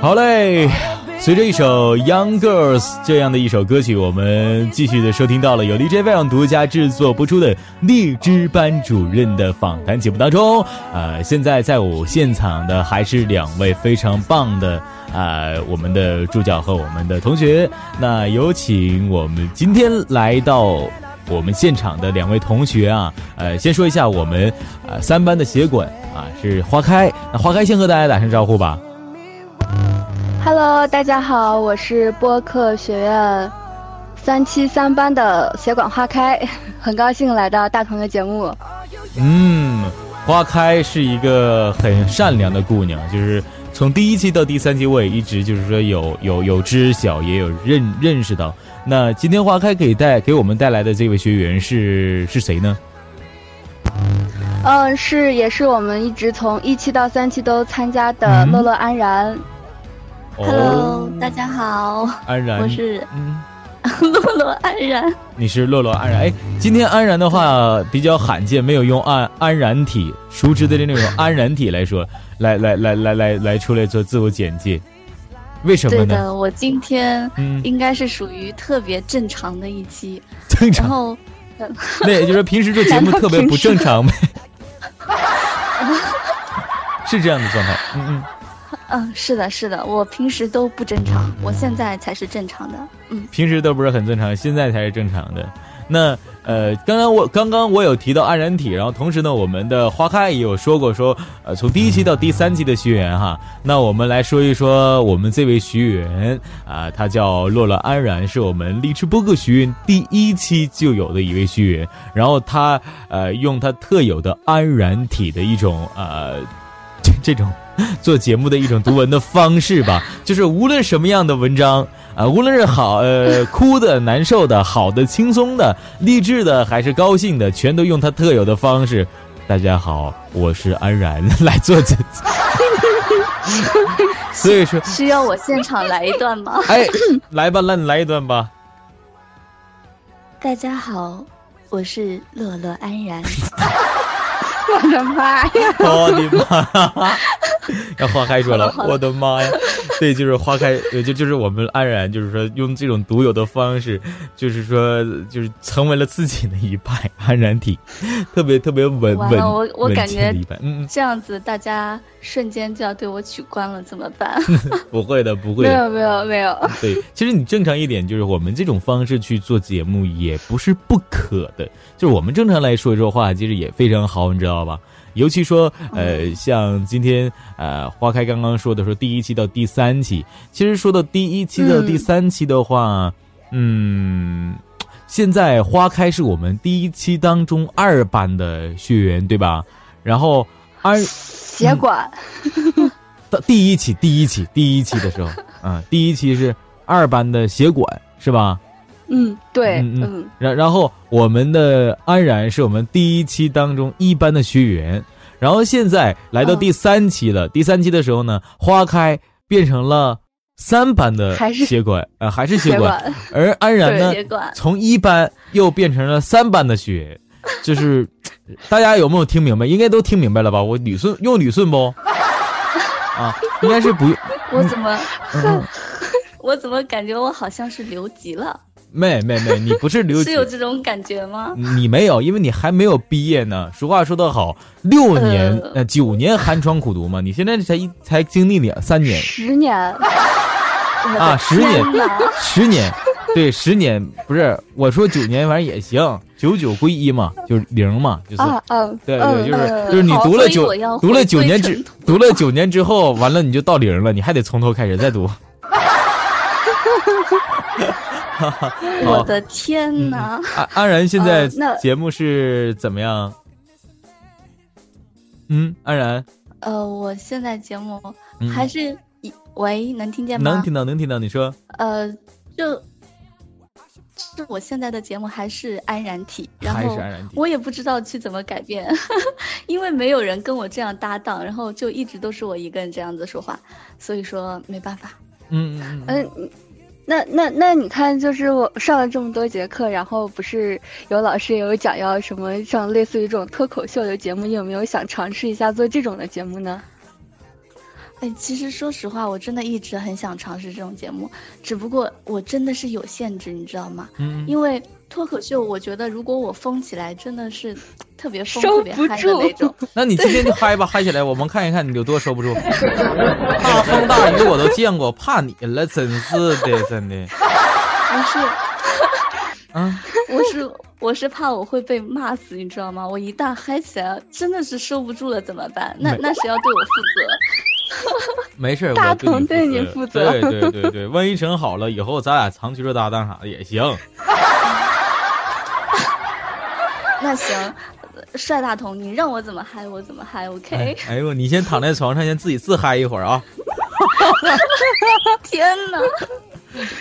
好嘞，随着一首《Young Girls》这样的一首歌曲，我们继续的收听到了由 DJ 飞扬独家制作播出的荔枝班主任的访谈节目当中。呃，现在在我现场的还是两位非常棒的呃，我们的助教和我们的同学。那有请我们今天来到我们现场的两位同学啊，呃，先说一下我们呃三班的协管啊是花开，那花开先和大家打声招呼吧。Hello，大家好，我是播客学院三七三班的协管花开，很高兴来到大同的节目。嗯，花开是一个很善良的姑娘，就是从第一期到第三期，我也一直就是说有有有知晓，也有认认识到。那今天花开给带给我们带来的这位学员是是谁呢？嗯，是也是我们一直从一期到三期都参加的乐乐安然。Hello，大家好，安然，我是嗯，洛洛安然，你是洛洛安然。哎，今天安然的话比较罕见，没有用安安然体熟知的那种安然体来说，来来来来来来出来做自我简介，为什么呢？对的，我今天应该是属于特别正常的一期，正常。然后，那也就是说平时这节目特别不正常呗，是这样的状态，嗯嗯。嗯，是的，是的，我平时都不正常，我现在才是正常的。嗯，平时都不是很正常，现在才是正常的。那呃，刚刚我刚刚我有提到安然体，然后同时呢，我们的花开也有说过说，呃，从第一期到第三期的学员哈，那我们来说一说我们这位学员啊，他叫洛洛安然，是我们荔枝播客学院第一期就有的一位学员，然后他呃，用他特有的安然体的一种呃 这种。做节目的一种读文的方式吧，就是无论什么样的文章啊，无论是好呃 哭的、难受的、好的、轻松的、励志的还是高兴的，全都用他特有的方式。大家好，我是安然来做这。所以说需要我现场来一段吗？哎，来吧，那你来一段吧。大家好，我是乐乐安然。我的妈呀！我的妈！要花开说了，我的妈呀！对，就是花开，就就是我们安然，就是说用这种独有的方式，就是说就是成为了自己的一派安然体，特别特别稳稳我我感觉嗯，这样子大家瞬间就要对我取关了，怎么办？不会的，不会的，没有没有没有。对，其实你正常一点，就是我们这种方式去做节目也不是不可的，就是我们正常来说说话，其实也非常好，你知道吧？尤其说，呃，像今天，呃，花开刚刚说的说第一期到第三期，其实说到第一期到第三期的话，嗯，现在花开是我们第一期当中二班的学员，对吧？然后二协管，到第一期第一期第一期的时候，啊，第一期是二班的协管，是吧？嗯，对，嗯，然然后我们的安然是我们第一期当中一班的学员，然后现在来到第三期了。第三期的时候呢，花开变成了三班的协管，呃，还是协管，而安然呢，从一班又变成了三班的学员。就是大家有没有听明白？应该都听明白了吧？我捋顺用捋顺不？啊，应该是不用。我怎么？我怎么感觉我好像是留级了？没没没，你不是留 是有这种感觉吗？你没有，因为你还没有毕业呢。俗话说得好，六年呃。九年寒窗苦读嘛，你现在才一才经历两三年，十年。啊，十年，十年，对，十年不是我说九年反正也行，九九归一嘛，就是零嘛，就是。啊嗯，对嗯对，就是嗯就是你读了九读了九年之读了九年之后，完了你就到零了，你还得从头开始再读。我的天哪！安安然现在节目是怎么样？嗯，安然呃，我现在节目嗯还是一喂，能听见吗？能听到，能听到。你说呃，就，是我现在的节目还是安然体，然还后我也不知道去怎么改变，因为没有人跟我这样搭档，然后就一直都是我一个人这样子说话，所以说没办法。嗯嗯嗯，嗯，那那那你看，就是我上了这么多节课，然后不是有老师也有讲要什么像类似于这种脱口秀的节目，你有没有想尝试一下做这种的节目呢？哎，其实说实话，我真的一直很想尝试这种节目，只不过我真的是有限制，你知道吗？嗯因为脱口秀，我觉得如果我疯起来，真的是特别疯、收特别嗨的那种。那你今天就嗨吧，嗨起来，我们看一看你有多收不住。大风大雨我都见过，怕你了，真是的，真的。不是，啊，我是我是怕我会被骂死，你知道吗？我一旦嗨起来，真的是收不住了，怎么办？那那谁要对我负责？没事，大我对同对你你负责对对对对，万一整好了，以后咱俩长期做搭档啥的也行。那行，呃帅大同，你让我怎么嗨我怎么嗨，OK？、哎哎呦，你先躺在床上，先自己自嗨一会儿啊！天哪，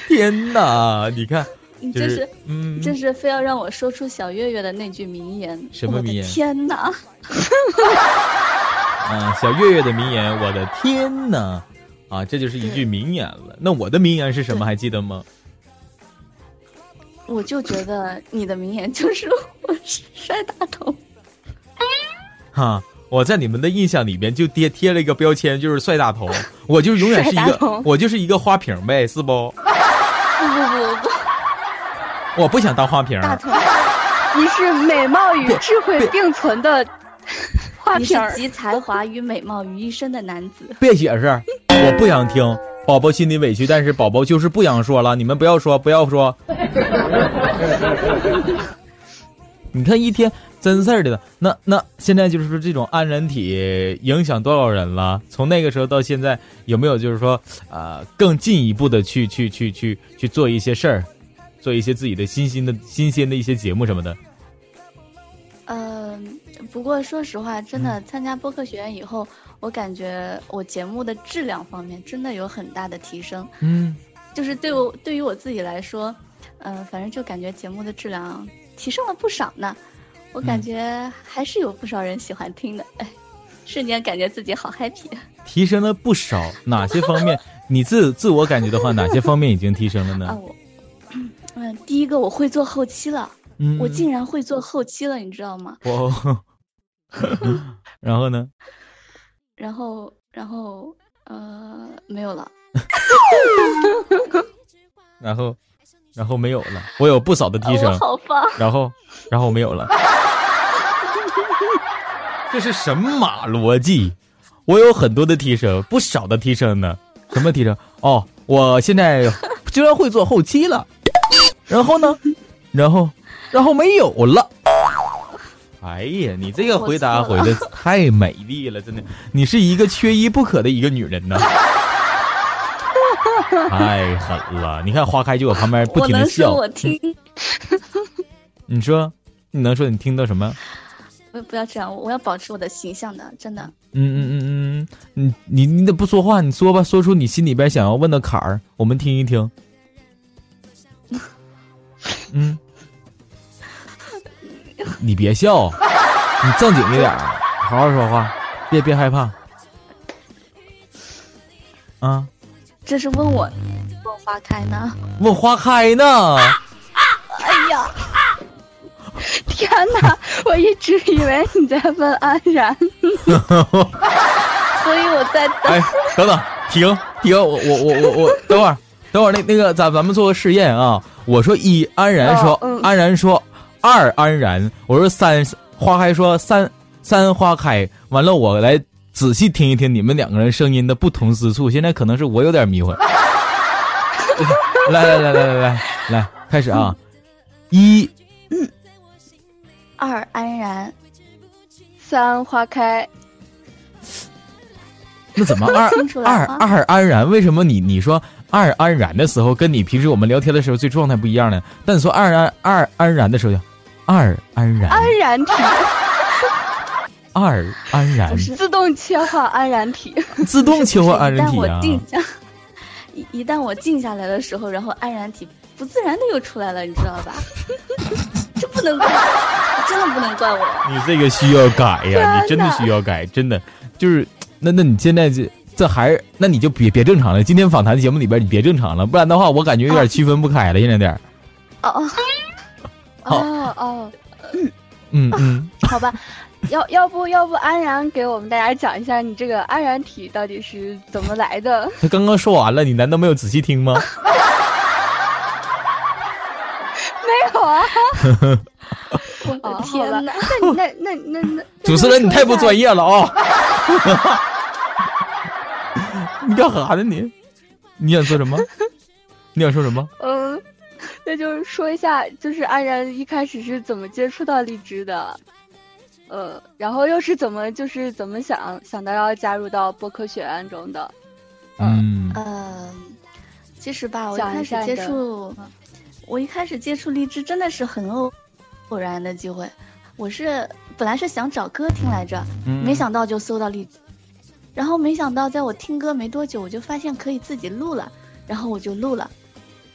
天哪，你看，就这是嗯，这是非要让我说出小月月的那句名言。什么名言天哪！啊，小月月的名言，我的天哪！啊，这就是一句名言了。那我的名言是什么？还记得吗？我就觉得你的名言就是我是帅大头。哈，我在你们的印象里面就贴贴了一个标签，就是帅大头。我就永远是一个我就是一个花瓶呗，是不？不不不不，我不想当花瓶。大头，你是美貌与智慧并存的花瓶集才华与美貌于一身的男子。别解释，我不想听。宝宝心里委屈，但是宝宝就是不想说了。你们不要说，不要说。你看一天真事儿的，那那现在就是说这种安然体影响多少人了？从那个时候到现在，有没有就是说呃更进一步的去去去去去做一些事儿，做一些自己的新新的新鲜的一些节目什么的？嗯、不过说实话，真的参加播客学院以后，我感觉我节目的质量方面真的有很大的提升。嗯，就是对我对于我自己来说，嗯、反正就感觉节目的质量提升了不少呢。我感嗯觉还是有不少人喜欢听的，哎，瞬间感觉自己好 happy。提升了不少。哪些方面？你自自我感觉的话，哪些方面已经提升了啊，呢？我，嗯，第一个我会做后期了，嗯，我竟然会做后期了，你知道吗？我，然后呢？然后，然后，呃，没有了。然后，然后没有了。我有不少的 提啊升我，好棒！然后，然后没有了。这是神马逻辑？我有很多的提升，不少的提升呢。什么提升？哦，我现在居然会做后期了。然后呢？然后，然后没有了。哎呀，你这个回答回的太美丽了，真的，你是一个缺一不可的一个女人呢。太狠了！你看花开就我旁边不停的笑。我听，你说，你能说你听到什么？不不要这样，我要保持我的形象的，真的。嗯嗯嗯嗯嗯，你你你得不说话，你说吧，说出你心里边想要问的坎儿，我们听一听。嗯，你别笑，你正经一点儿，好好说话，别别害怕。啊，这是问我问花开呢？问花开呢？哎呀，天哪！我一直以为你在问安然。所以我在等。哎，等等，停停，我我我我我，等会儿，等会儿，那那个，咱咱们做个试验啊。我说一，安然说，哦嗯安然说二，安然，我说三，花开说三，三花开。完了，我来仔细听一听你们两个人声音的不同之处。现在可能是我有点迷糊。来来来来来来来，开始啊！一，二安然，三花开。那怎么二二二安然？为什么你你说二安然的时候，跟你平时我们聊天的时候最状态不一样呢？但你说二安二安然的时候就二安然安然体，二安然不是自动切换安然体。自动切换安然体啊！静下，一一旦我静下来的时候，然后安然体不自然的又出来了，你知道吧？这不能怪我，真的不能怪我。你这个需要改呀，天你真的需要改，真的就是那那你现在这这还是那你就别别正常了。今天访谈节目里边你别正常了，不然的话我感觉有点区分不开了，现在点儿。哦哦哦，嗯嗯，好吧，要要不要不安然给我们大家讲一下你这个安然体到底是怎么来的？他刚刚说完了，你难道没有仔细听吗？没有啊，我哦的天哪！那那那那那，主持人，你太不专业。了啊！你干啥呢你？你想说什么？你想说什么？嗯，那就是说一下，就是安然一开始是怎么接触到荔枝的，呃，然后又是怎么就是怎么想想到要加入到播客学院中的？嗯嗯，其实吧，我一开始接触，我一开始接触荔枝真的是很偶偶然的机会。我是本来是想找歌听来着，嗯。没想到就搜到荔枝，然后没想到在我听歌没多久，我就发现可以自己录了，然后我就录了，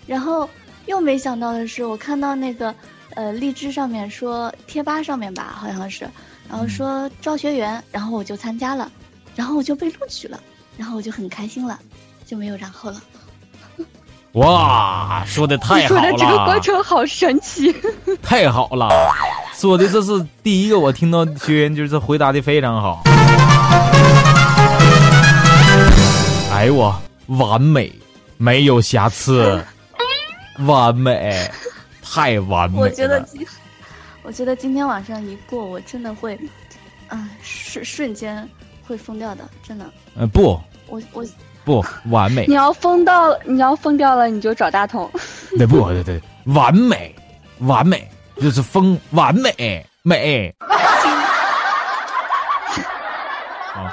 然后又没想到的是，我看到那个呃荔枝上面说贴吧上面吧，好像是，然后说招学员，然后我就参加了，然后我就被录取了，然后我就很开心了，就没有然后了。哇，说的太好你说的这个过，程好神奇。太好了！说的这是第一个，我听到学员就是回答的非常好。哎呦我完美，没有瑕疵，完美，太完美了。我觉得今，我觉得今天晚上一过，我真的会，啊、瞬瞬间会疯掉的，真的。呃不我我不完美你，要疯到你要疯掉了，你就找大同。对不对对，完美，完美就是疯完美美。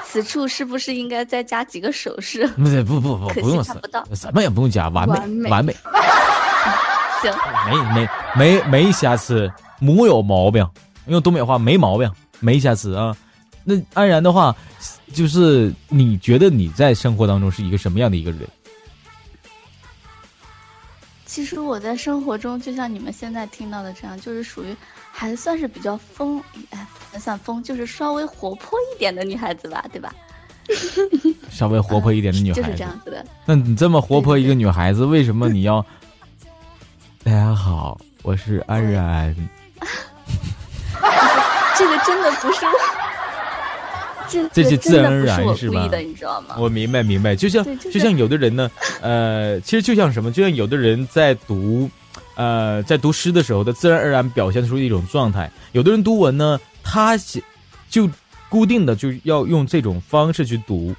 此处是不是应该再加几个手势？不对不不不不用什看不到什么也不用加，完美完美完美，行，没没没没瑕疵，没有毛病。用东北话没毛病，没瑕疵啊。那安然的话，就是你觉得你在生活当中是一个什么样的一个人？其实我在生活中，就像你们现在听到的这样，就是属于还算是比较疯，哎，不能算疯，就是稍微活泼一点的女孩子吧，对吧？稍微活泼一点的女孩子。就是这样子的。那你这么活泼一个女孩子，为什么你要？大家好，我是安然。这个真的不是我，这这是自然而然是吧我故意的，你知道吗？我明白明白，就像就是就像有的人呢，呃，其实就像什么，就像有的人在读，呃，在读诗的时候，他自然而然表现出一种状态。有的人读文呢，他写就固定的就要用这种方式去读。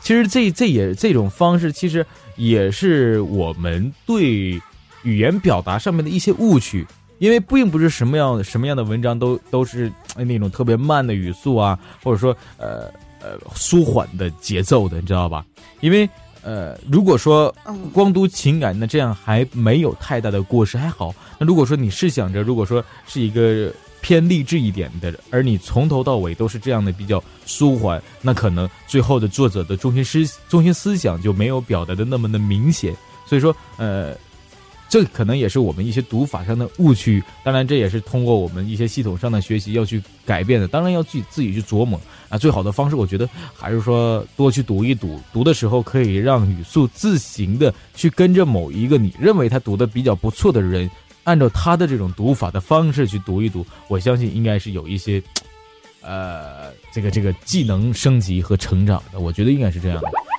其实这这也这种方式，其实也是我们对语言表达上面的一些误区。因为并不是什么样什么样的文章都都是呃那种特别慢的语速啊，或者说呃呃舒缓的节奏的，你知道吧？因为呃，如果说嗯光读情感，那这样还没有太大的过失，还好。那如果说你是想着，如果说是一个偏励志一点的，而你从头到尾都是这样的比较舒缓，那可能最后的作者的中心思中心思想就没有表达的那么的明显。所以说，呃。这可能也是我们一些读法上的误区，当然这也是通过我们一些系统上的学习要去改变的，当然要自己自己去琢磨啊。最好的方式，我觉得还是说多去读一读，读的时候可以让语速自行的去跟着某一个你认为他读的比较不错的人，按照他的这种读法的方式去读一读，我相信应该是有一些，呃，这个这个技能升级和成长的，我觉得应该是这样的，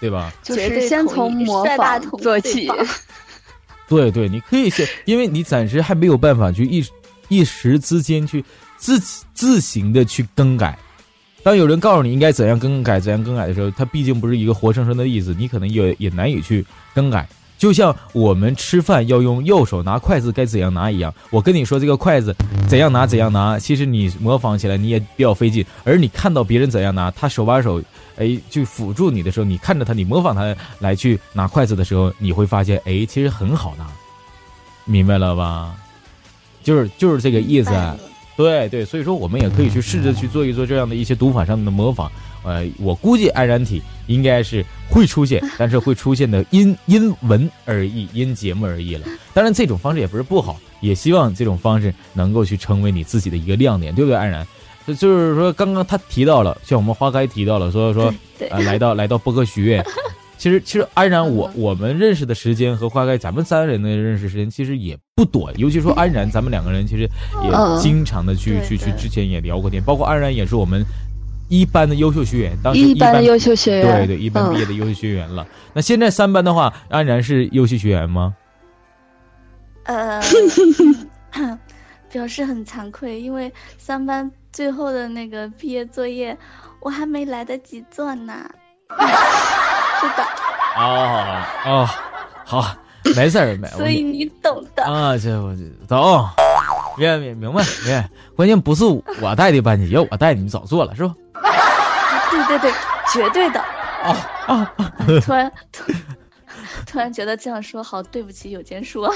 对吧？就是先从模仿做起。对对，你可以先，因为你暂时还没有办法去一一时之间去自己自行的去更改。当有人告诉你应该怎样更改、怎样更改的时候，它毕竟不是一个活生生的例子，你可能也也难以去更改。就像我们吃饭要用右手拿筷子该怎样拿一样，我跟你说这个筷子怎样拿怎样拿，其实你模仿起来你也比较费劲，而你看到别人怎样拿，他手把手，哎，去辅助你的时候，你看着他，你模仿他来去拿筷子的时候，你会发现，哎，其实很好拿，明白了吧？就是就是这个意思。对对，所以说我们也可以去试着去做一做这样的一些读法上面的模仿。呃，我估计安然体应该是会出现，但是会出现的因因文而异，因节目而异了。当然，这种方式也不是不好，也希望这种方式能够去成为你自己的一个亮点，对不对？安然，就是说刚刚他提到了，像我们花开提到了，所以说呃，来到来到播客学院。其实，其实安然，我我们认识的时间和花开，咱们三个人的认识时间其实也不短。尤其说安然，咱们两个人其实也经常的去去去，之前也聊过天。包括安然也是我们一班的优秀学员，当时一班的优秀学员，对对，一班毕业的优秀学员了。那现在三班的话，安然是优秀学员吗？呃 表示很惭愧，因为三班最后的那个毕业作业，我还没来得及做呢。是的。哦哦，好，没事儿，没。所以你懂的啊，这我懂，明明明白明白。关键不是我带的班级，要我带你们早做了是吧？对对对，绝对的。啊啊！突然突突然觉得这样说好对不起有间书啊。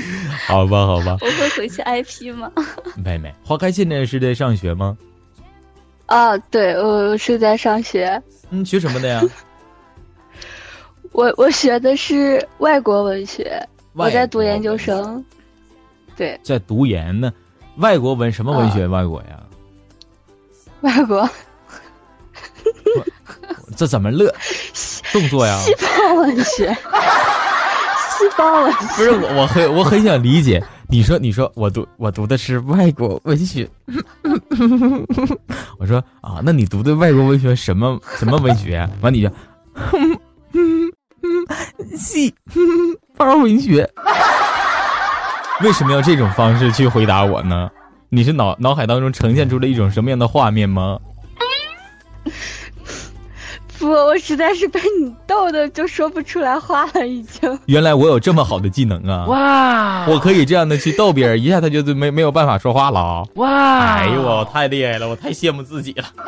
好吧好吧。我会回去挨批吗？妹妹，花开现在是在上学吗？啊，对，我是在上学。嗯，学什么的呀？我我学的是外国文学，我在读研究生。对，在读研呢。外国文什么文学？外国呀？外国。这怎么乐？动作呀？西方文学。西方文学。不是我，我很我很想理解。你说，你说，我读我读的是外国文学。我说啊，那你读的外国文学什么什么文学？完你就，西方文学。为什么要这种方式去回答我呢？你是脑脑海当中呈现出了一种什么样的画面吗？不，我实在是被你逗的就说不出来话了，已经。原来我有这么好的技能啊！哇，我可以这样的去逗别人，一下他就没没有办法说话了啊哇，哎呦，我太厉害了，我太羡慕自己了。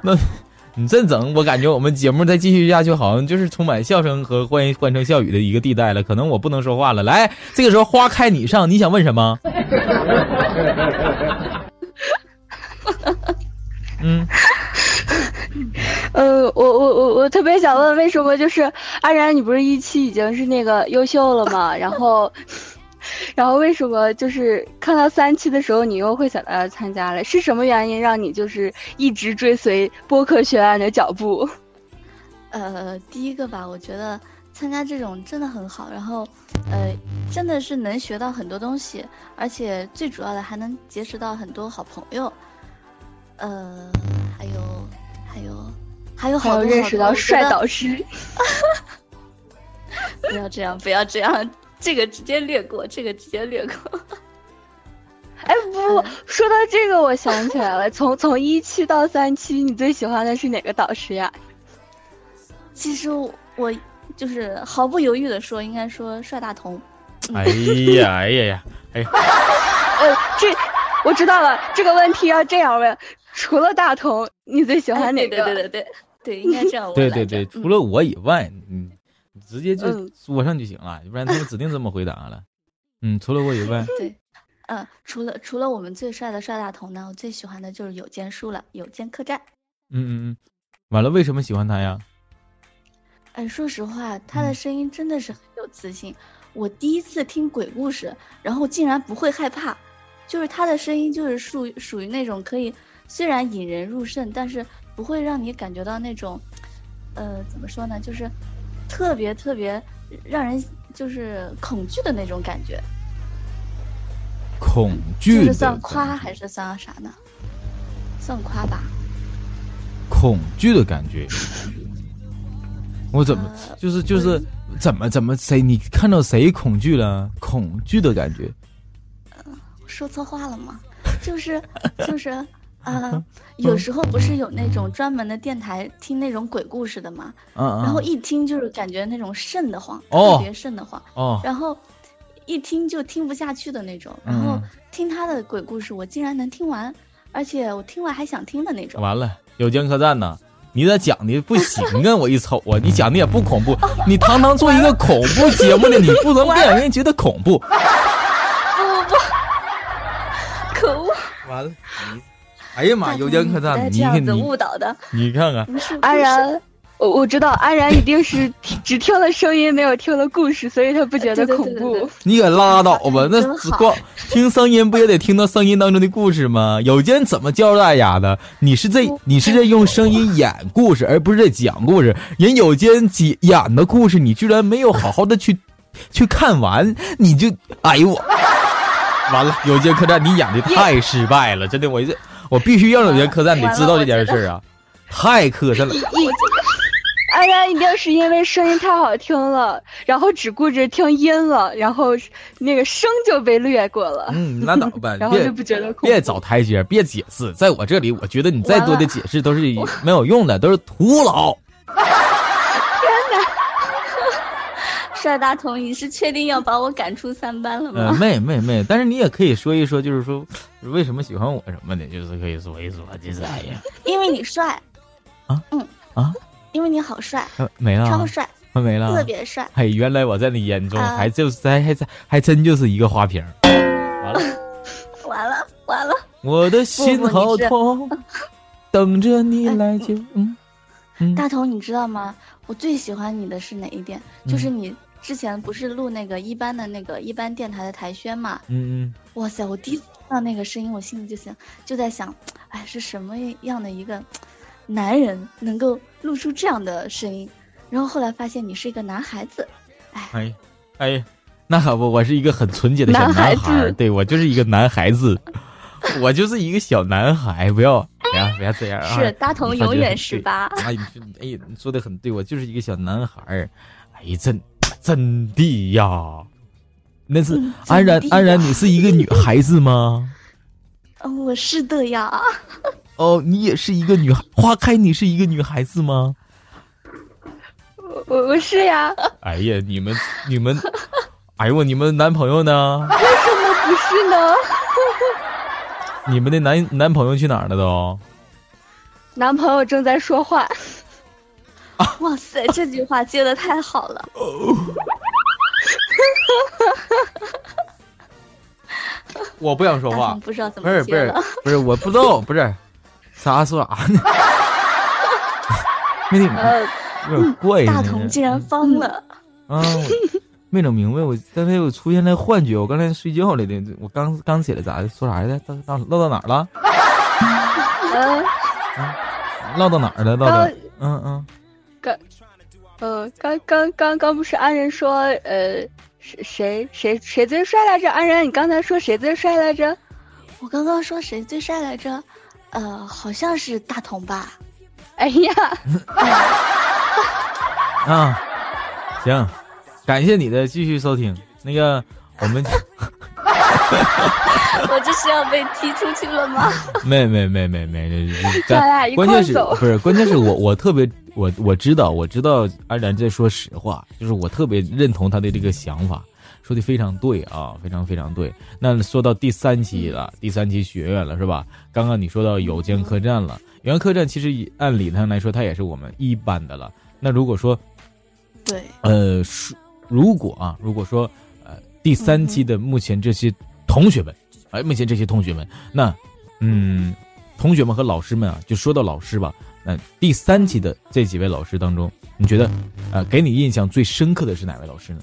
那，你这整，我感觉我们节目再继续下去，好像就是充满笑声和欢欢声笑语的一个地带了。可能我不能说话了。来，这个时候花开你上，你想问什么？嗯，呃，我我我我特别想问，为什么就是安然，你不是一期已经是那个优秀了吗？然后，然后为什么就是看到三期的时候，你又会想到参加了？是什么原因让你就是一直追随播客学院的脚步？呃，第一个吧，我觉得参加这种真的很好，然后，呃，真的是能学到很多东西，而且最主要的还能结识到很多好朋友。呃，还有，还有，还有好多认识到帅导师。不要这样，不要这样，这个直接略过，这个直接略过。哎，不，说到这个，我想起来了，从从一期到三期，你最喜欢的是哪个导师呀？其实我就是毫不犹豫的说，应该说帅大同。哎呀，哎呀呀，哎。呃，这我知道了，这个问题要这样问。除了大同，你最喜欢哪个？对对对对对，应该这样。对对对，除了我以外，嗯，直接就说上就行了，要不然他们指定这么回答了。嗯，除了我以外。对，嗯，除了除了我们最帅的帅大同呢，我最喜欢的就是有间书了，有间客栈。嗯嗯嗯，完了，为什么喜欢他呀？哎，说实话，他的声音真的是很有磁性。我第一次听鬼故事，然后竟然不会害怕，就是他的声音就是属属于那种可以。虽然引人入胜，但是不会让你感觉到那种，呃，怎么说呢？就是特别特别让人就是恐惧的那种感觉。恐惧？是算夸还是算啥呢？算夸吧。恐惧的感觉。我怎么就是就是怎么怎么谁？你看到谁恐惧了？恐惧的感觉。嗯，说错话了吗？就是就是。啊，有时候不是有那种专门的电台听那种鬼故事的吗？嗯嗯。然后一听就是感觉那种瘆得慌，哦特别瘆得慌。哦，然后一听就听不下去的那种。然后嗯听他的鬼故事，我竟然能听完，而且我听完还想听的那种。完了，有间客栈呢，你咋讲的不行啊？我一瞅啊，你讲的也不恐怖，你堂堂做一个恐怖节目的，你不能 不让人觉得恐怖。不 不不，可恶！完了，你，哎呀妈，有间客栈，你你这样子你误导的，你看看，安，然，我我知道安然一定是只听了声音，没有听了故事，所以他不觉得恐怖。对对对你可拉倒吧，那光听声音不也得听到声音当中的故事吗？有间怎么教大家的？你是在你是在用声音演故事，而不是在讲故事。人有间演演的故事，你居然没有好好的去 去看完，你就哎呦我，完了！有间客栈你演的太失败了，真的，我这我必须让有间客栈得知道这件事儿啊，太磕碜了。哎呀一定是因为声音太好听了，然后只顾着听音了，然后那个声就被略过了，嗯，拉倒吧，别 然后就不觉得。别找台阶，别解释，在我这里，我觉得你再多的解释都是没有用的，都是徒劳。帅大同，你是确定要把我赶出三班了呃，吗？没没没，但是你也可以说一说，就是说为什么喜欢我什么的，就是可以说一说，就是哎呀，因为你帅啊，嗯啊，因为你好帅，呃没了啊，超帅，没了啊，特别帅。嘿，原来我在你眼中啊还就是还还还真就是一个花瓶儿。完了，完了完了，我的心好痛，等着你来救。嗯嗯，大头，你知道吗？我最喜欢你的是哪一点？嗯就是你之前不是录那个一班的那个一班电台的台宣嘛？嗯嗯，哇塞！我第一次听到那个声音，我心里就想，就在想，哎，是什么样的一个男人能够录出这样的声音？然后后来发现你是一个男孩子，哎，哎哎，那可不，我是一个很纯洁的小男孩对我就是一个男孩子，我就是一个小男孩，不要，不要不要这样啊！是大同永远十八。哎，你说哎，你说的很对，我就是一个小男孩儿，哎，真真的呀。那是嗯安然安然，你是一个女孩子吗？嗯，我是的呀。哦，你也是一个女孩。花开，你是一个女孩子吗？我我我是呀，哎呀，你们你们，哎呦我，你们男朋友呢？为什么不是呢？你们的男男朋友去哪儿了都？男朋友正在说话，哇塞，这句话接的太好了。我不想说话。不知道怎不是不是。不是，我不知道，不是啥说啥呢？没听明白，有点怪呢。大同竟然疯了。啊，没整明白，我刚才我出现了幻觉，我刚才睡觉来的，我刚刚起来咋的？说啥来着？到到唠到哪儿了？呃，唠到哪儿了？唠到嗯嗯嗯，呃，刚刚刚刚不是安然说，呃，谁谁谁谁最帅来着？安然，你刚才说谁最帅来着？我刚刚说谁最帅来着？呃，好像是大同吧。哎呀，啊，行，感谢你的继续收听。那个我们 我这是要被踢出去了吗？没没没没没，咱俩关键是。不是关键是我我特别我我知道我知道安然在说实话，就是我特别认同他的这个想法，说的非常对啊，非常非常对。那说到第三期了，第三期学院了是吧？刚刚你说到有间客栈了，有间客栈其实按理上来说，它也是我们一班的了。那如果说对，呃，如果啊，如果说呃第三期的目前这些同学们，哎、目前这些同学们，那嗯，同学们和老师们啊，就说到老师吧，那第三期的这几位老师当中，你觉得呃给你印象最深刻的是哪位老师呢？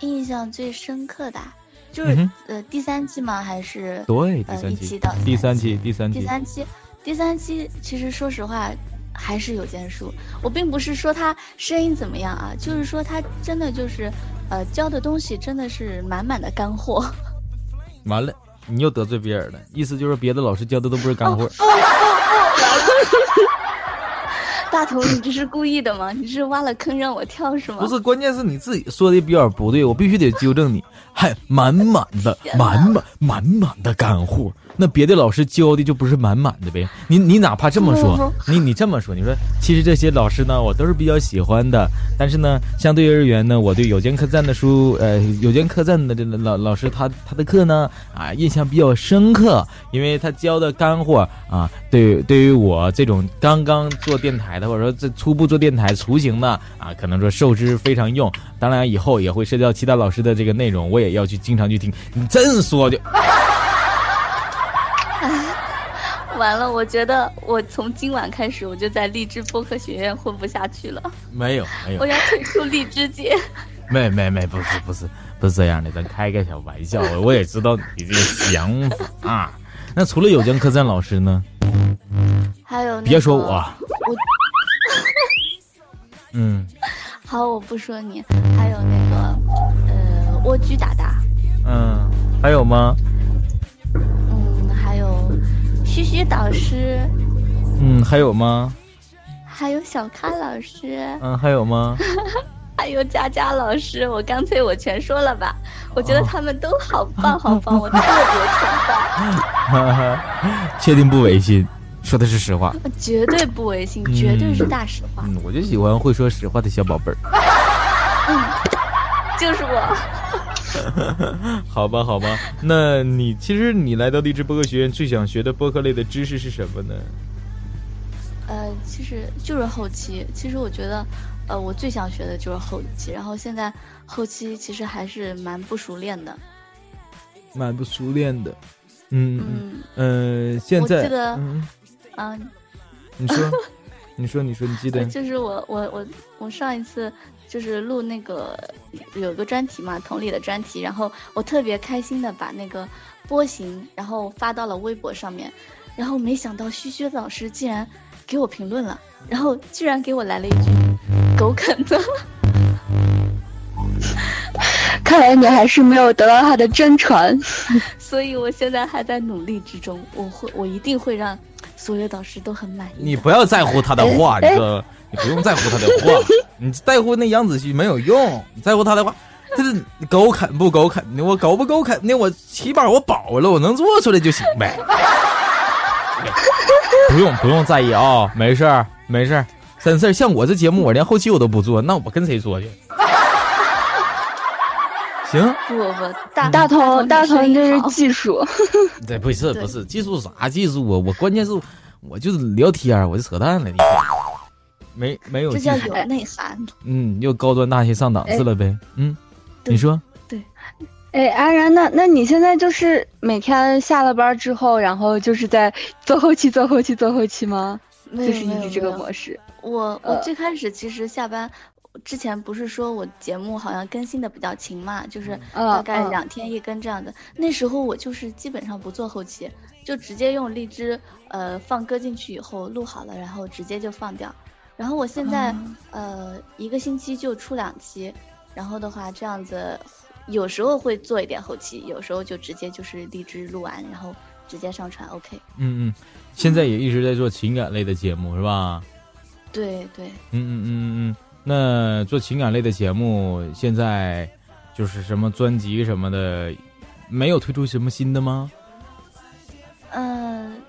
印象最深刻的啊就是、嗯呃第三期吗？还是对，第呃三期一期到，第三期，第三期，第三期，第三期，其实说实话，还是有件书。我并不是说他声音怎么样啊，就是说他真的就是，呃，教的东西真的是满满的干货。完了，你又得罪别人了，意思就是别的老师教的都不是干货。大头，你这是故意的吗？你是挖了坑让我跳是吗？不是，关键是你自己说的比较不对，我必须得纠正你。还满满的、满满满满的干货，那别的老师教的就不是满满的呗。你你哪怕这么说，你你这么说，你说其实这些老师呢，我都是比较喜欢的，但是呢，相对而言呢，我对有间客栈的书，呃，有间客栈的这个老老师他他的课呢，啊，印象比较深刻，因为他教的干货啊，对对于我这种刚刚做电台的，或者说这初步做电台雏形的啊，可能说受之非常用。当然以后也会涉及到其他老师的这个内容，我也要去经常去听。你真说的。完了，我觉得我从今晚开始我就在荔枝播客学院混不下去了。没有没有，我要退出荔枝界。没没没，不是不是不是这样的，咱开个小玩笑。我也知道你这个想法啊。那除了有江客栈老师呢？还有别说我。我。嗯。好，我不说你。还有那个呃，蜗居达达。嗯，还有吗？嗯，还有嘘嘘导师，嗯，还有吗？还有小咖老师，嗯，还有吗？还有佳佳老师，我干脆我全说了吧。我觉得他们都好棒，好棒，我特别崇拜。确定不违心？说的是实话。绝对不违心，绝对是大实话。嗯，我就喜欢会说实话的小宝贝儿。嗯，就是我。好吧，好吧，那你其实你来到励志播客学院最想学的播客类的知识是什么呢？呃，其实就是后期。其实我觉得，呃，我最想学的就是后期。然后现在后期其实还是蛮不熟练的。蛮不熟练的，嗯嗯嗯。现在我记得，嗯，你说，你说，你说，你记得？就是我，我，我，我上一次。就是录那个有个专题嘛，同理的专题，然后我特别开心的把那个波形，然后发到了微博上面，然后没想到嘘嘘老师竟然给我评论了，然后居然给我来了一句狗啃的，看来你还是没有得到他的真传，所以我现在还在努力之中，我会我一定会让所有导师都很满意。你不要在乎他的话，你说。你不用在乎他的话，你在乎那杨子旭没有用。你在乎他的话，这是狗啃不狗啃的，我狗不狗啃的，我起码我饱了，我能做出来就行呗。不用不用在意啊，没事儿没事儿，真事儿。像我这节目，我连后期我都不做，那我跟谁做去？行。不不不，大大同大同这是技术。对，不是不是技术啥技术啊？我关键是，我就是聊天，我就扯淡了，你。没没有，这叫有内涵。嗯，又高端大气上档次了呗。嗯，你说对。哎，安然，那那你现在就是每天下了班之后，然后就是在做后期、做后期、做后期吗？就是一直这个模式。我我最开始其实下班之前不是说我节目好像更新的比较勤嘛，就是大概两天一更这样的。那时候我就是基本上不做后期，就直接用荔枝呃放歌进去以后录好了，然后直接就放掉。然后我现在呃一个星期就出两期，然后的话这样子，有时候会做一点后期，有时候就直接就是荔枝录完，然后直接上传。OK。嗯嗯，现在也一直在做情感类的节目是吧？对对。嗯嗯嗯嗯嗯，那做情感类的节目，现在就是什么专辑什么的，没有推出什么新的吗？嗯，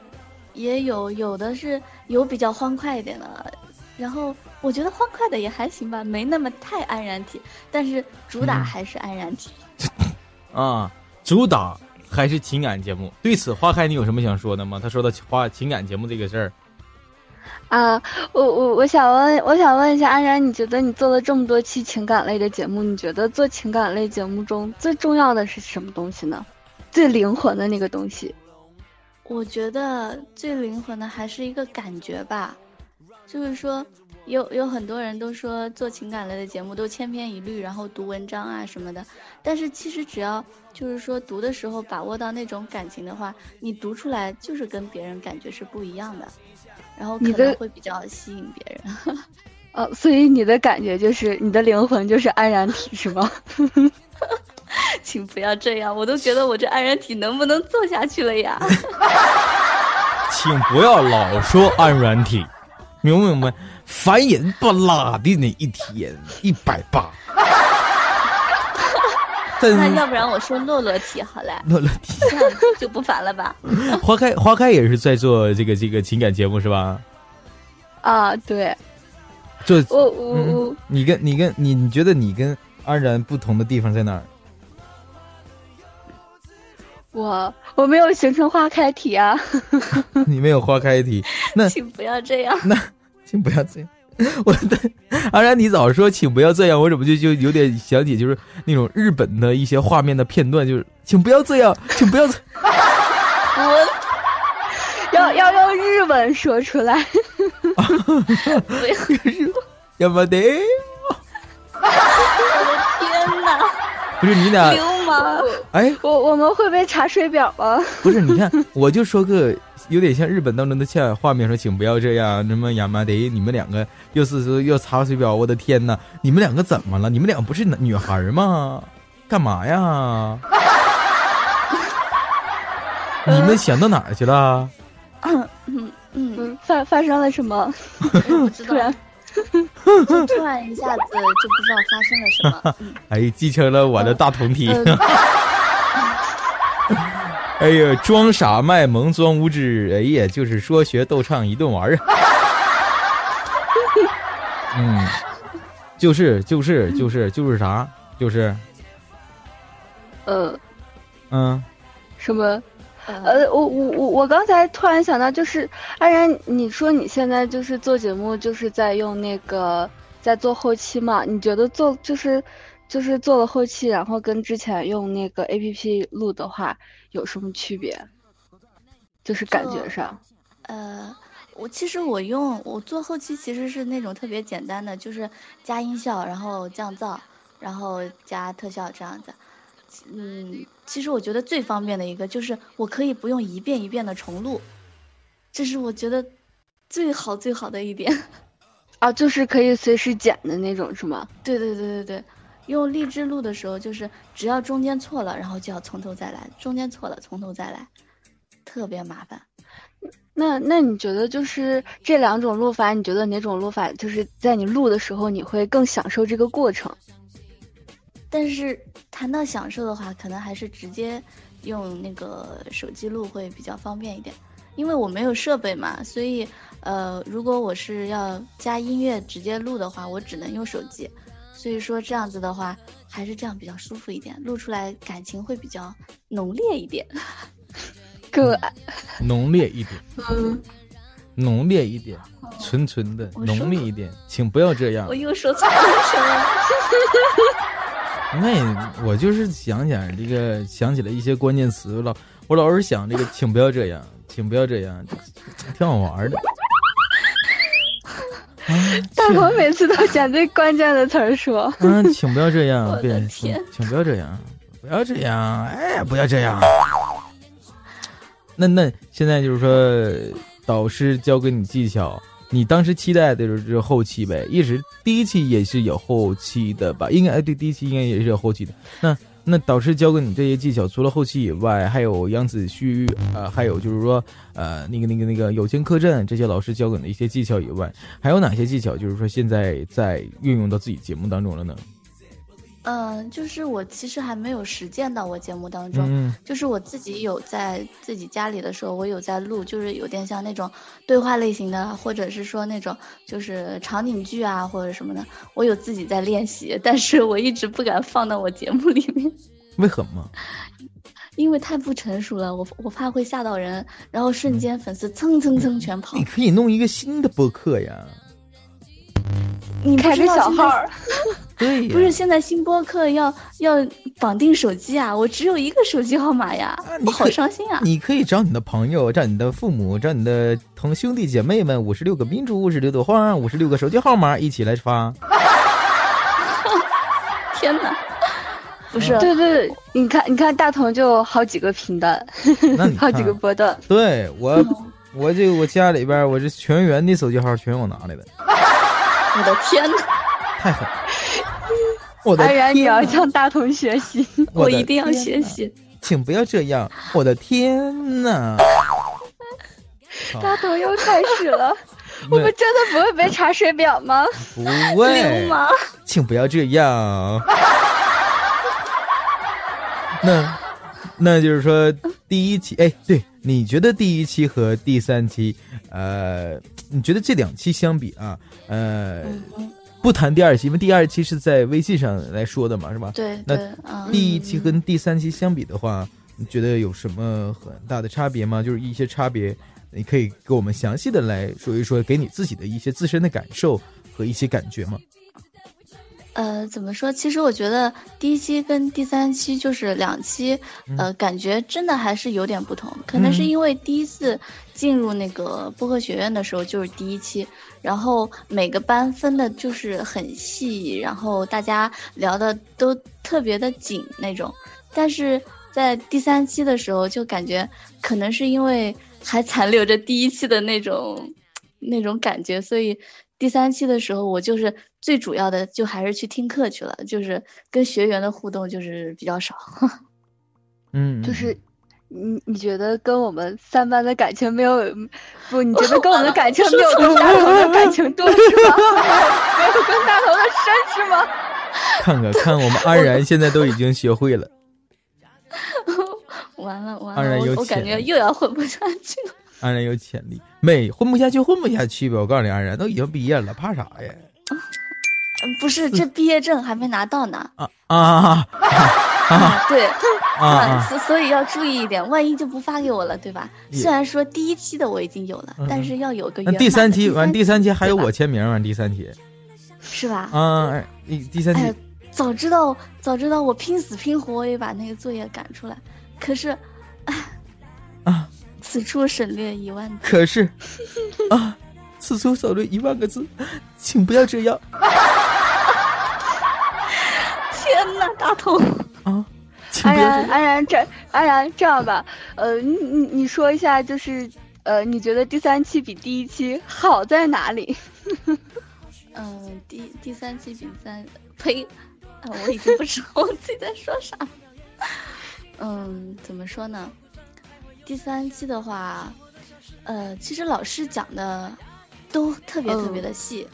也有，有的是有比较欢快一点的。然后我觉得欢快的也还行吧，没那么太安然体，但是主打还是安然体。啊，主打还是情感节目。对此，花开你有什么想说的吗？他说的花情感节目这个事儿。啊，我我我想问，我想问一下安然，你觉得你做了这么多期情感类的节目，你觉得做情感类节目中最重要的是什么东西呢？最灵魂的那个东西？我觉得最灵魂的还是一个感觉吧。就是说，有有很多人都说做情感类的节目都千篇一律，然后读文章啊什么的。但是其实只要就是说读的时候把握到那种感情的话，你读出来就是跟别人感觉是不一样的，然后可能会比较吸引别人。呃，所以你的感觉就是你的灵魂就是安然体是吗？请不要这样，我都觉得我这安然体能不能做下去了呀？请不要老说安然体。明不明白？烦人不拉的那一天一百八，那要不然我说洛洛体好了，洛洛体这样就不烦了吧？花开花开也是在做这个这个情感节目是吧？啊，对，做我我嗯我你跟你跟你，你觉得你跟安然不同的地方在哪儿？我我没有形成花开体啊，你没有花开体，那 请不要这样。那请不要这样。我的阿然，你早说，请不要这样，我怎么就就有点想起就是那种日本的一些画面的片段，就是请不要这样，请不要这。我要要用日文说出来。要么得，我的天哪！不是你俩，流氓！哎，我我们会被查水表吗？不是，你看，我就说个有点像日本当中的像画面，说请不要这样，什么亚麻得，你们两个又是说又查水表，我的天呐，你们两个怎么了？你们两个不是女孩吗？干嘛呀？你们想到哪儿去了？嗯嗯嗯，嗯，发发生了什么？我 不知道，突然，一下子就不知道发生了什么。嗯哎，继承了我的大同体。嗯 哎呀，装傻卖萌装无知，哎呀，就是说学逗唱一顿玩儿啊。嗯，就是就是就是就是啥？就是呃，嗯，什么？呃，呃，我我我我刚才突然想到，就是安然，你说你现在就是做节目，就是在用那个在做后期嘛？你觉得做就是就是做了后期，然后跟之前用那个 A P P 录的话有什么区别？就是感觉上，呃，我其实我用我做后期其实是那种特别简单的，就是加音效，然后降噪，然后加特效这样子。嗯，其实我觉得最方便的一个就是我可以不用一遍一遍的重录，这是我觉得最好最好的一点。啊，就是可以随时剪的那种，是吗？对对对对对，用荔枝录的时候，就是只要中间错了，然后就要从头再来，中间错了从头再来，特别麻烦。那那你觉得就是这两种录法，你觉得哪种录法就是在你录的时候你会更享受这个过程？但是谈到享受的话，可能还是直接用那个手机录会比较方便一点，因为我没有设备嘛，所以呃，如果我是要加音乐直接录的话，我只能用手机，所以说这样子的话，还是这样比较舒服一点，录出来感情会比较浓烈一点。更浓烈一点，嗯，浓烈一点，纯纯的，浓烈一点，请不要这样我。又说错了什么？那我就是想想这个，想起了一些关键词了。我老是想这个，请不要这样，请不要这样，挺好玩的。啊，大请鹏每次都选最关键的词儿说。嗯，请不要这样 我，的对，请请不要这样，不要这样，哎，不要这样。那那现在就是说，导师教给你技巧，你当时期待的就是后期呗，一直第一期也是有后期的吧？应该哎，对，第一期应该也是有后期的。那那导师教给你这些技巧，除了后期以外，还有杨子旭，呃，还有就是说，呃，那个那个那个有情客栈这些老师教给你的一些技巧以外，还有哪些技巧，就是说现在在运用到自己节目当中了呢？嗯，就是我其实还没有实践到我节目当中，嗯就是我自己有在自己家里的时候，我有在录，就是有点像那种对话类型的，或者是说那种就是场景剧啊或者什么的，我有自己在练习，但是我一直不敢放到我节目里面，为什么？因为太不成熟了，我我怕会吓到人，然后瞬间粉丝蹭蹭蹭全跑你。可以弄一个新的播客呀。你不开个小号儿，对呀，不是现在新播客要要绑定手机啊，我只有一个手机号码呀，我好伤心啊。你可以找你的朋友，找你的父母，找你的同兄弟姐妹们，五十六个民族，五十六朵花，五十六个手机号码，一起来发。天哪，不是，对对对，你看你看大同就好几个频段，好几个看波段。对我，我这我家里边，我这全员的手机号全我拿来的，我的天哪，太狠！我的安然，你要向大同学习。我一定要学习。请不要这样！我的天呐！大同又开始了，我们真的不会被查水表吗？不会流，氓，请不要这样！那那就是说第一期，哎，对，你觉得第一期和第三期，呃，你觉得这两期相比啊，呃，嗯不谈第二期，因为第二期是在微信上来说的嘛，是吧？对对，嗯，第一期跟第三期相比的话，你觉得有什么很大的差别吗？就是一些差别，你可以给我们详细的来说一说，给你自己的一些自身的感受和一些感觉吗？呃，怎么说？其实我觉得第一期跟第三期就是两期，呃，感觉真的还是有点不同。可能是嗯因为第一次进入那个播客学院的时候就是第一期，然后每个班分的就是很细，然后大家聊的都特别的紧那种。但是在第三期的时候，就感觉可能是因为还残留着第一期的那种那种感觉，所以第三期的时候，我就是最主要的就还是去听课去了，就是跟学员的互动就是比较少。嗯，就是你你觉得跟我们三班的感情没有不？你觉得跟我们的 感情没有跟大头的感情多是吗？没有跟大头的深是吗？看看看，我们安然现在都已经学会了。完了完当然了，有潜我我感觉力又要混不下去了。安然有潜力，没混不下去，混不下去呗。我告诉你，安然都已经毕业了，怕啥呀？嗯不是，这毕业证还没拿到呢。啊啊啊，对，啊 啊！所所以要注意一点，万一就不发给我了，对吧？虽然说第一期的我已经有了，嗯但是要有个第三期完，第三期还有我签名完，第三期是吧？啊，哎第第三哎期，早知道早知道我拼死拼活我也把那个作业赶出来，可是，哎，啊，此处省略一万字。可是啊，此处省略一万个字，请不要这样 大头！啊，安。然安然这安然这样吧，呃，你你你说一下，就是呃，你觉得第三期比第一期好在哪里？嗯，第第三期比三，呸，啊，我已经不知道我自己在说啥。嗯，怎么说呢？第三期的话，呃，其实老师讲的都特别特别的细，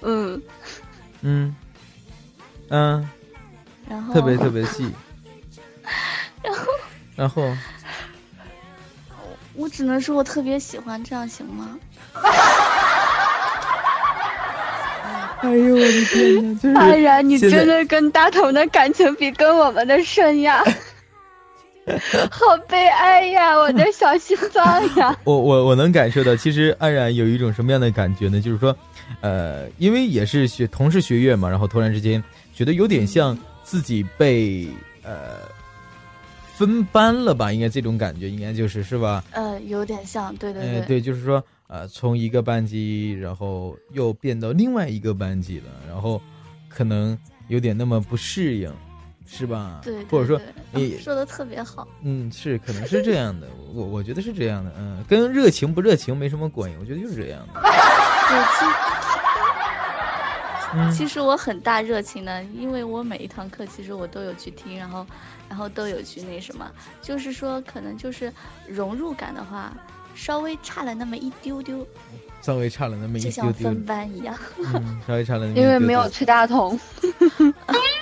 嗯，嗯嗯，然后特别特别细。然后 然后我只能说我特别喜欢，这样行吗？哎呦我的天哪，就是安然，你真的跟大头的感情比跟我们的深呀，好悲哀呀，我的小心脏呀。我我我能感受到，其实安然有一种什么样的感觉呢？就是说，呃，因为也是学同是学院嘛，然后突然之间觉得有点像自己被呃分班了吧？应该这种感觉，应该就是是吧？呃，有点像，对对呃，对，就是说，呃，从一个班级，然后又变到另外一个班级了，然后可能有点那么不适应，是吧？对，或者说你嗯说的特别好。嗯，是，可能是这样的，我我觉得是这样的，嗯，跟热情不热情没什么关系，我觉得就是这样的。对，嗯其其实我很大热情的，因为我每一堂课其实我都有去听，然后，然后都有去那什么，就是说可能就是融入感的话，稍微差了那么一丢丢，稍微差了那么一就丢丢像分，班一样。嗯，稍微差了那么一 因为没有崔大同，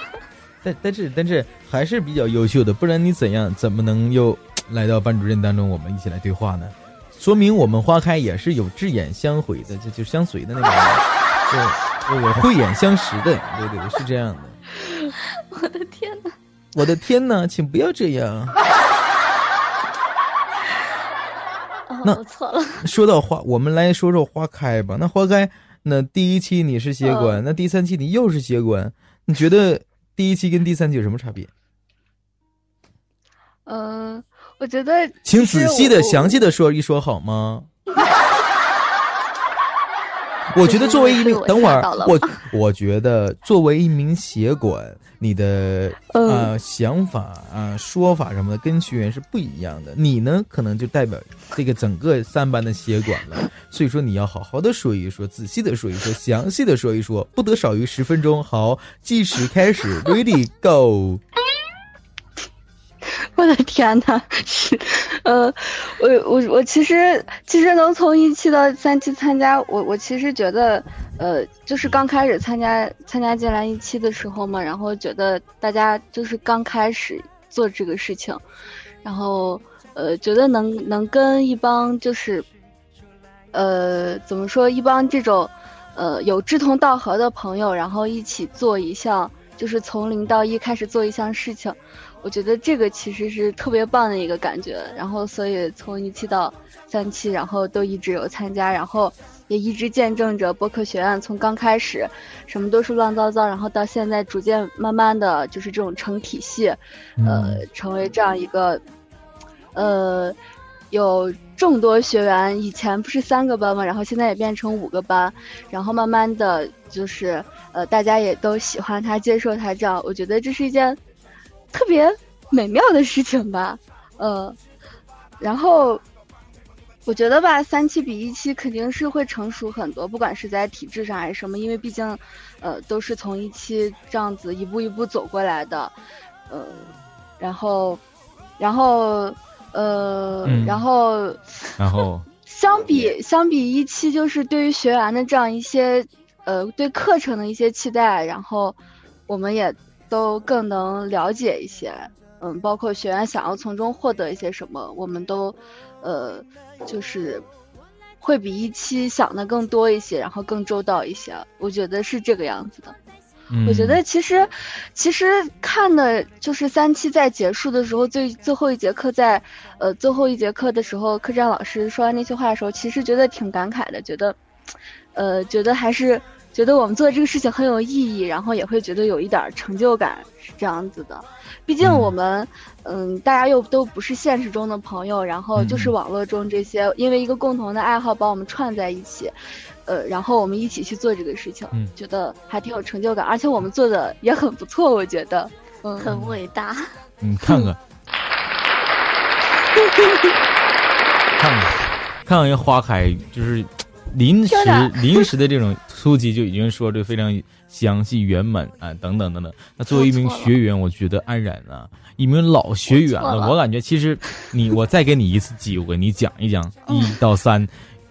但但是但是还是比较优秀的，不然你怎样怎么能又 来到班主任当中，我们一起来对话呢？说明我们花开也是有智眼相回的，就就相随的那个，对，有慧眼相识的，对对，是这样的。我的天呐，我的天哪，请不要这样。哦，那我错了。说到花，我们来说说花开吧。那花开，那第一期你是协管，那第三期你又是协管，你觉得第一期跟第三期有什么差别？嗯，我觉得请仔细的、详细的说一说好吗？我觉得作为一名 等会儿我我觉得作为一名协管，你的嗯呃想法啊、说法什么的跟学员是不一样的。你呢，可能就代表这个整个三班的协管了，所以说你要好好的说一说，仔细的说一说，详细的说一说，不得少于十分钟。好，计时开始，Ready Go。我的天呐，是，呃，我我我其实其实能从一期到三期参加，我我其实觉得，呃，就是刚开始参加参加进来一期的时候嘛，然后觉得大家就是刚开始做这个事情，然后呃，觉得能能跟一帮就是，呃，怎么说，一帮这种呃有志同道合的朋友，然后一起做一项，就是从零到一开始做一项事情，我觉得这个其实是特别棒的一个感觉。然后，所以从一期到三期，然后都一直有参加，然后也一直见证着播客学院从刚开始什么都是乱糟糟，然后到现在逐渐慢慢的就是这种成体系，呃，成为这样一个，呃，有众多学员。以前不是三个班嘛，然后现在也变成五个班，然后慢慢的就是呃，大家也都喜欢他，接受他，这样我觉得这是一件特别美妙的事情吧，呃，然后。我觉得吧，三期比一期肯定是会成熟很多，不管是在体制上还是什么，因为毕竟，呃，都是从一期这样子一步一步走过来的，呃，然后，然后，呃，嗯然后，然后 相比相比一期，就是对于学员的这样一些，呃，对课程的一些期待，然后我们也都更能了解一些，嗯，包括学员想要从中获得一些什么，我们都，呃，就是会比一期想的更多一些，然后更周到一些，我觉得是这个样子的。我觉得其实，其实看的就是三期在结束的时候，最最后一节课在，呃，最后一节课的时候，客栈老师说完那句话的时候，其实觉得挺感慨的，觉得，呃，觉得还是觉得我们做这个事情很有意义，然后也会觉得有一点儿成就感，是这样子的。毕竟我们，嗯，大家又都不是现实中的朋友，然后就是网络中这些，因为一个共同的爱好把我们串在一起。呃，然后我们一起去做这个事情，嗯觉得还挺有成就感，而且我们做的也很不错，我觉得，嗯，很伟大。你看看，看看，看看人花开，就是临时临时的这种初级就已经说这非常详细圆满啊，等等等等。那作为一名学员，我觉得安然啊，一名老学员了，我感觉其实你，我再给你一次机会，你讲一讲一嗯到三。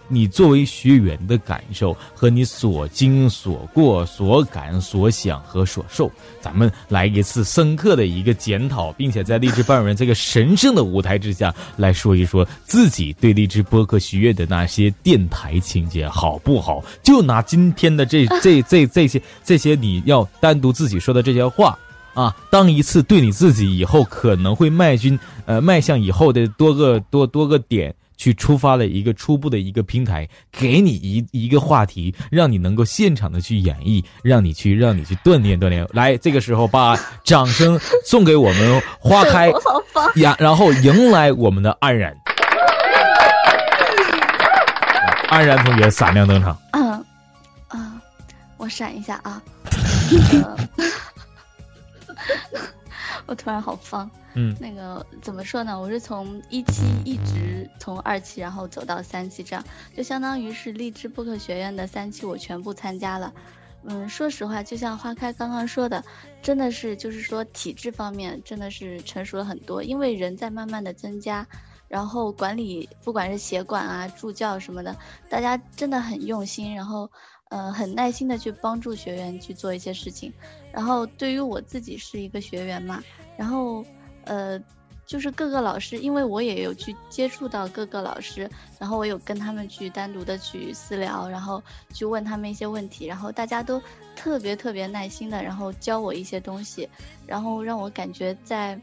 你作为学员的感受和你所经所过、所感所想和所受，咱们来一次深刻的一个检讨，并且在励志班主任这个神圣的舞台之下来说一说自己对励志播客学院的那些电台情节好不好？就拿今天的这 这这这些这些你要单独自己说的这些话。啊，当一次对你自己以后可能会迈进呃迈向以后的多个多多个点去出发了一个初步的一个平台，给你一一个话题，让你能够现场的去演绎，让你去让你去锻炼锻炼。来，这个时候把掌声送给我们花开我 好棒！呀，然后迎来我们的安然。安然同学闪亮登场。嗯，啊，我闪一下啊。呃我突然好方。嗯那个怎么说呢？我是从一期一直从二期，然后走到三期，这样就相当于是励志播客学院的三期，我全部参加了。嗯，说实话，就像花开刚刚说的，真的是就是说体制方面真的是成熟了很多，因为人在慢慢的增加，然后管理不管是协管啊、助教什么的，大家真的很用心，然后呃很耐心的去帮助学员去做一些事情。然后对于我自己是一个学员嘛，然后呃就是各个老师，因为我也有去接触到各个老师，然后我有跟他们去单独的去私聊，然后去问他们一些问题，然后大家都特别特别耐心的，然后教我一些东西，然后让我感觉在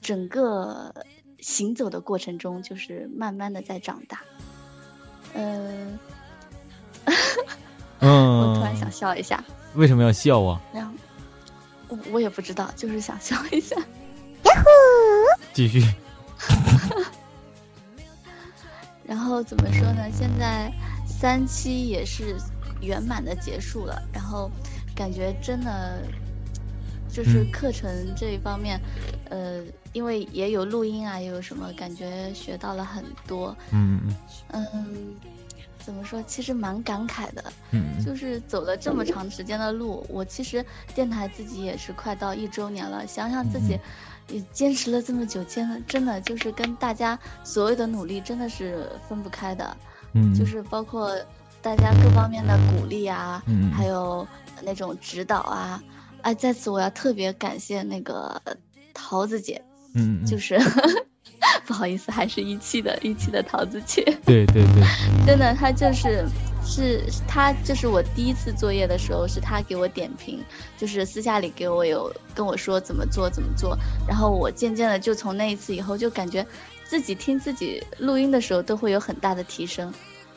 整个行走的过程中，就是慢慢的在长大。嗯、我突然想嗯，笑一下，为什么要笑啊？然后我我也不知道，就是想笑一下。继续。然后怎么说呢？现在三期也是圆满的结束了，然后感觉真的就是嗯课程这一方面，呃，因为也有录音啊，也有什么，感觉学到了很多。嗯嗯嗯，怎么说？其实蛮感慨的，嗯。嗯。就是走了这么长时间的路，我其实电台自己也是快到一周年了，想想自己也坚持了这么久，坚的真的就是跟大家所有的努力真的是分不开的，嗯，就是包括大家各方面的鼓励啊，嗯嗯还有那种指导啊，哎，在此我要特别感谢那个桃子姐，嗯，嗯。就是 不好意思，还是一期的一期的桃子姐，对对对，真的，他就是是他就是我第一次作业的时候，是他给我点评，就是私下里给我有跟我说怎么做怎么做，然后我渐渐的就从那一次以后就感觉自己听自己录音的时候都会有很大的提升，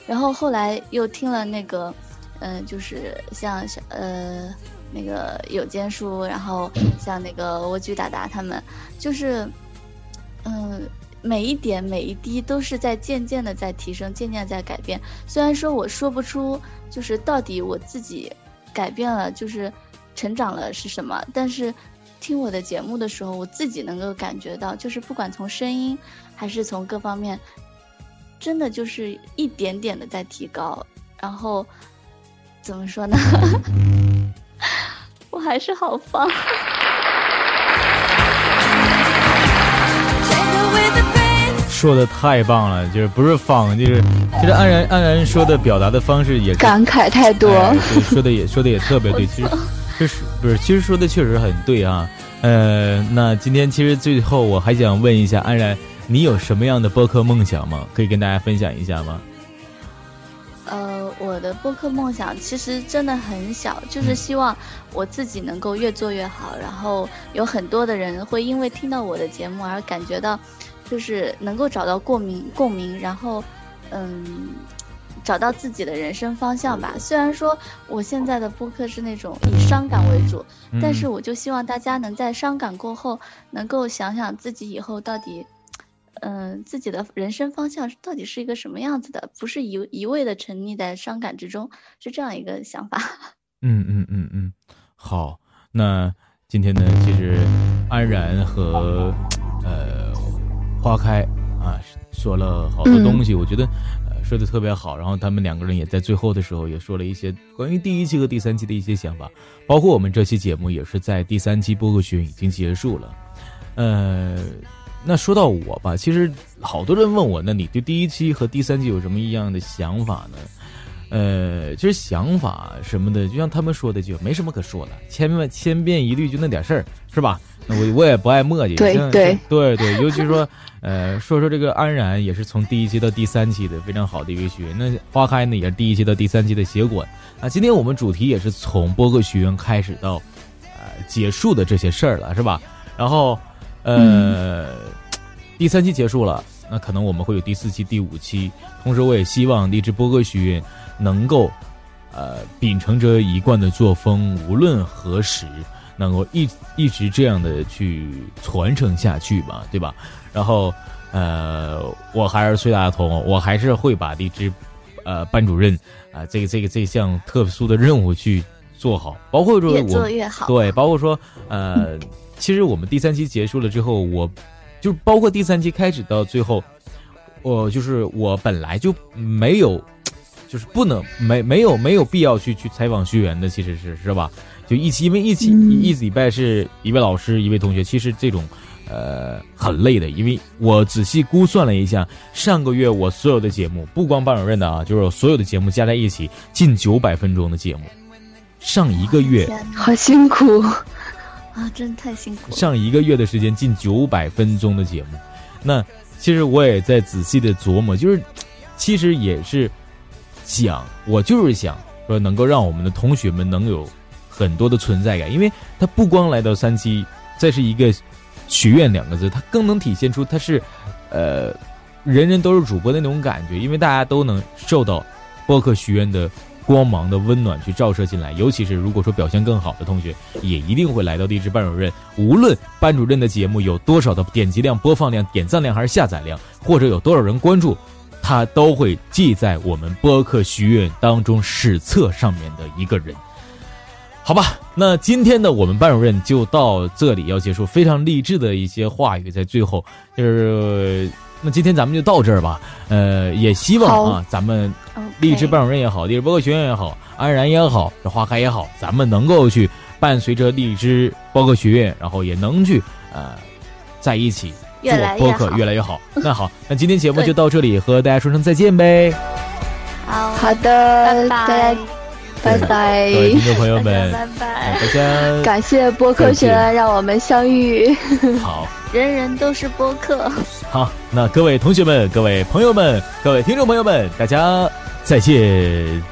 然后后来又听了那个，嗯、就是像小呃那个有间书，然后像那个蜗居达达他们，就是嗯。每一点每一滴都是在渐渐的在提升，渐渐在改变。虽然说我说不出，就是到底我自己改变了，就是成长了是什么，但是听我的节目的时候，我自己能够感觉到，就是不管从声音还是从各方面，真的就是一点点的在提高。然后怎么说呢？我还是好放。说的太棒了，就是不是放，就是其实安然安然说的表达的方式也是感慨太多。哎对，说的也说的也特别对，其实就是不是，其实说的确实很对啊。呃，那今天其实最后我还想问一下安然，你有什么样的播客梦想吗？可以跟大家分享一下吗？呃，我的播客梦想其实真的很小，就是希望我自己能够越做越好，然后有很多的人会因为听到我的节目而感觉到，就是能够找到共鸣共鸣，然后，嗯，找到自己的人生方向吧。虽然说我现在的播客是那种以伤感为主，但是嗯我就希望大家能在伤感过后，能够想想自己以后到底。嗯，自己的人生方向到底是一个什么样子的？不是一一味的沉溺在伤感之中，是这样一个想法。嗯嗯嗯嗯，好，那今天呢，其实安然和呃花开啊说了好多东西，我觉得呃说的特别好。然后他们两个人也在最后的时候也说了一些关于第一期和第三期的一些想法，包括我们这期节目也是在第三期播客群已经结束了。呃，那说到我吧，其实好多人问我，那你对第一期和第三期有什么一样的想法呢？呃，其实想法什么的，就像他们说的，就没什么可说的，千万千变一律就那点事儿，是吧？那我我也不爱墨迹，对对对对，尤其说，呃，说说这个安然也是从第一期到第三期的非常好的一个学员，那花开呢也是第一期到第三期的协管啊。今天我们主题也是从播客学院开始到呃结束的这些事儿了，是吧？然后呃，第三期结束了，那可能我们会有第四期、第五期。同时，我也希望励志播客学院能够，呃，秉承着一贯的作风，无论何时能够一一直这样的去传承下去吧，对吧？然后，呃，我还是崔大同，我还是会把这支，呃，班主任啊、这个这个这项特殊的任务去做好，包括说越我做越好。对，包括说，呃，其实我们第三期结束了之后，我就包括第三期开始到最后，我就是我本来就没有，就是不能没没有没有必要去去采访学员的，其实是是吧？就一期，因为一期、嗯一礼拜是一位老师一位同学，其实这种。呃，很累的，因为我仔细估算了一下，上个月我所有的节目，不光班主任的啊，就是我所有的节目加在一起，近九百分钟的节目。上一个月，好辛苦。啊，真的太辛苦了。上一个月的时间，近九百分钟的节目。那其实我也在仔细的琢磨，就是其实也是想，我就是想说，能够让我们的同学们能有很多的存在感，因为他不光来到三期，再是一个许愿两个字，它更能体现出它是呃人人都是主播的那种感觉，因为大家都能受到播客许愿的光芒的温暖去照射进来，尤其是如果说表现更好的同学，也一定会来到励志班主任。无论班主任的节目有多少的点击量、播放量、点赞量还是下载量，或者有多少人关注，他都会记在我们播客许愿当中史册上面的一个人。好吧，那今天的我们班主任就到这里要结束，非常励志的一些话语在最后，就是那今天咱们就到这儿吧。呃，也希望啊，咱们励志班主任也好，励志播客学院也好，安然也好，这花开也好，咱们能够去伴随着荔枝播客学院，然后也能去呃在一起做播客越来越好。那好，那今天节目就到这里，和大家说声再见呗。好，好的，拜拜家。拜拜各。位听众朋友们，拜拜。大家 感谢播客学院让我们相遇。好。人人都是播客。好，那各位同学们、各位朋友们、各位听众朋友们，大家再见。